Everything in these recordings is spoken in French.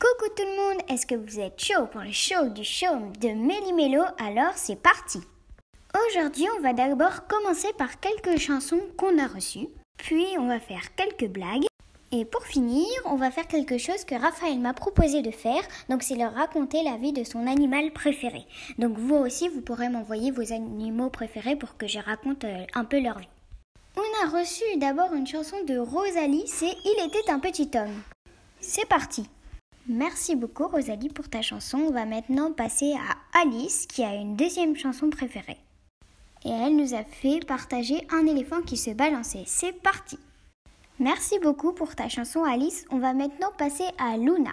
Coucou tout le monde, est-ce que vous êtes chaud pour le show du show de Méli-Mélo Alors c'est parti Aujourd'hui on va d'abord commencer par quelques chansons qu'on a reçues, puis on va faire quelques blagues, et pour finir on va faire quelque chose que Raphaël m'a proposé de faire, donc c'est leur raconter la vie de son animal préféré. Donc vous aussi vous pourrez m'envoyer vos animaux préférés pour que je raconte euh, un peu leur vie. On a reçu d'abord une chanson de Rosalie, c'est Il était un petit homme. C'est parti Merci beaucoup Rosalie pour ta chanson. On va maintenant passer à Alice qui a une deuxième chanson préférée. Et elle nous a fait partager un éléphant qui se balançait. C'est parti Merci beaucoup pour ta chanson Alice. On va maintenant passer à Luna.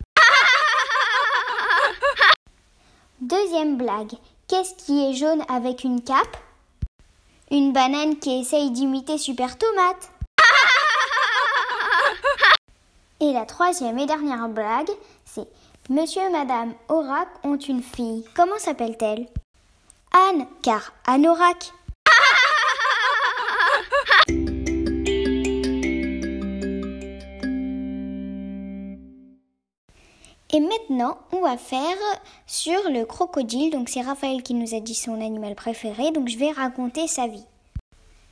Deuxième blague. Qu'est-ce qui est jaune avec une cape? Une banane qui essaye d'imiter Super Tomate. Et la troisième et dernière blague, c'est Monsieur et Madame Aurak ont une fille. Comment s'appelle-t-elle? Anne, car Anorak. Et maintenant, on va faire sur le crocodile. Donc c'est Raphaël qui nous a dit son animal préféré. Donc je vais raconter sa vie.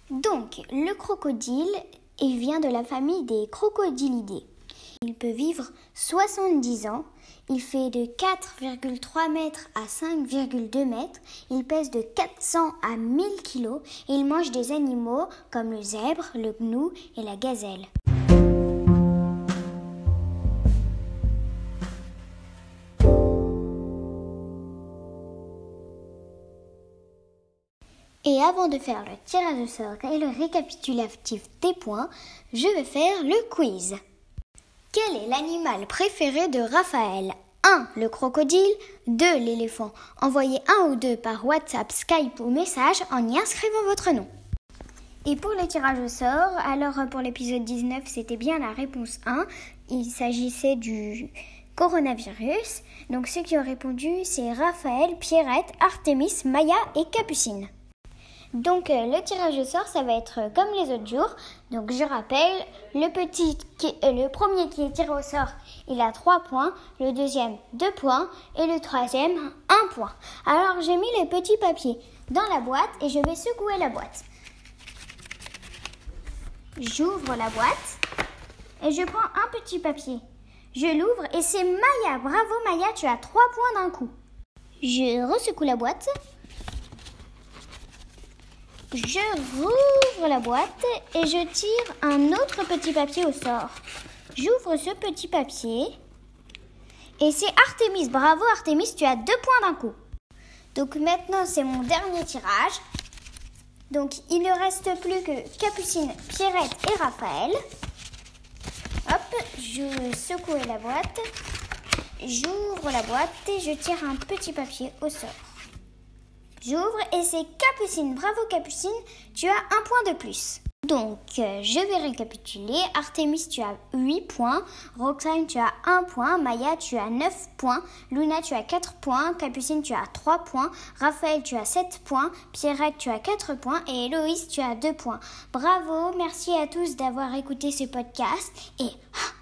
Donc le crocodile, il vient de la famille des crocodilidés. Il peut vivre 70 ans. Il fait de 4,3 mètres à 5,2 mètres. Il pèse de 400 à 1000 kilos. Et il mange des animaux comme le zèbre, le gnou et la gazelle. Et avant de faire le tirage au sort et le récapitulatif des points, je vais faire le quiz. Quel est l'animal préféré de Raphaël? 1. Le crocodile 2. L'éléphant. Envoyez un ou deux par WhatsApp, Skype ou message en y inscrivant votre nom. Et pour le tirage au sort, alors pour l'épisode 19, c'était bien la réponse 1. Il s'agissait du coronavirus. Donc ceux qui ont répondu, c'est Raphaël, Pierrette, Artemis, Maya et Capucine. Donc euh, le tirage au sort, ça va être comme les autres jours. Donc je rappelle, le, petit euh, le premier qui est tiré au sort, il a 3 points, le deuxième 2 points et le troisième 1 point. Alors j'ai mis les petits papiers dans la boîte et je vais secouer la boîte. J'ouvre la boîte et je prends un petit papier. Je l'ouvre et c'est Maya. Bravo Maya, tu as 3 points d'un coup. Je resecoue la boîte. Je rouvre la boîte et je tire un autre petit papier au sort. J'ouvre ce petit papier et c'est Artemis. Bravo Artemis, tu as deux points d'un coup. Donc maintenant c'est mon dernier tirage. Donc il ne reste plus que Capucine, Pierrette et Raphaël. Hop, je secoue la boîte. J'ouvre la boîte et je tire un petit papier au sort. J'ouvre et c'est Capucine. Bravo Capucine, tu as un point de plus. Donc, euh, je vais récapituler. Artemis, tu as 8 points. Roxane, tu as 1 point. Maya, tu as 9 points. Luna, tu as 4 points. Capucine, tu as 3 points. Raphaël, tu as 7 points. Pierrette, tu as 4 points. Et Héloïse, tu as 2 points. Bravo, merci à tous d'avoir écouté ce podcast. Et... Ah,